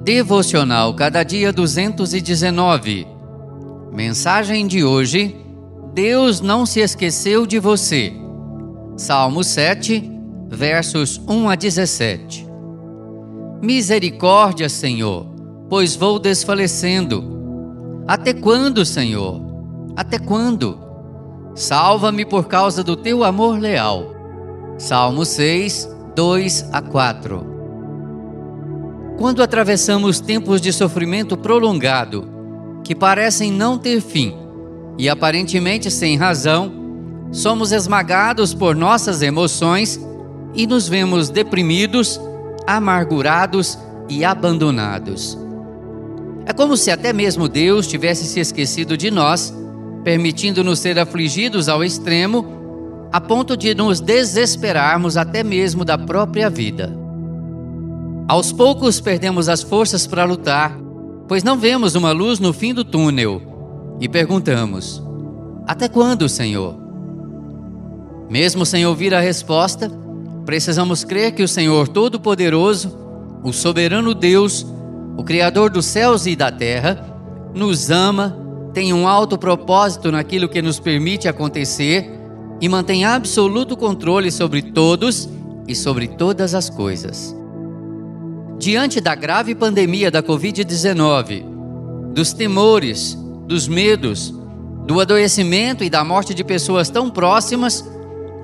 Devocional Cada Dia 219. Mensagem de hoje: Deus não se esqueceu de você. Salmo 7, versos 1 a 17. Misericórdia, Senhor, pois vou desfalecendo. Até quando, Senhor? Até quando? Salva-me por causa do teu amor leal. Salmo 6, 2 a 4. Quando atravessamos tempos de sofrimento prolongado, que parecem não ter fim, e aparentemente sem razão, somos esmagados por nossas emoções e nos vemos deprimidos, amargurados e abandonados. É como se até mesmo Deus tivesse se esquecido de nós permitindo-nos ser afligidos ao extremo, a ponto de nos desesperarmos até mesmo da própria vida. Aos poucos perdemos as forças para lutar, pois não vemos uma luz no fim do túnel e perguntamos: Até quando, Senhor? Mesmo sem ouvir a resposta, precisamos crer que o Senhor Todo-Poderoso, o soberano Deus, o Criador dos céus e da terra, nos ama tem um alto propósito naquilo que nos permite acontecer e mantém absoluto controle sobre todos e sobre todas as coisas. Diante da grave pandemia da Covid-19, dos temores, dos medos, do adoecimento e da morte de pessoas tão próximas,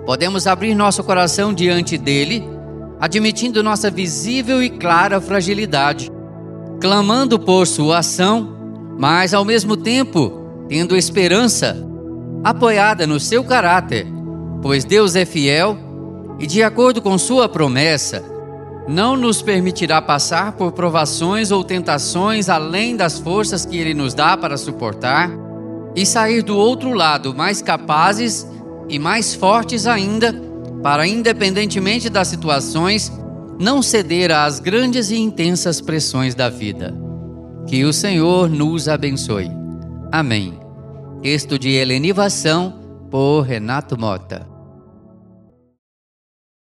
podemos abrir nosso coração diante dele, admitindo nossa visível e clara fragilidade, clamando por sua ação mas ao mesmo tempo tendo esperança, apoiada no seu caráter, pois Deus é fiel e, de acordo com Sua promessa, não nos permitirá passar por provações ou tentações além das forças que Ele nos dá para suportar e sair do outro lado mais capazes e mais fortes ainda para, independentemente das situações, não ceder às grandes e intensas pressões da vida. Que o Senhor nos abençoe. Amém. Texto de Helenivação por Renato Mota.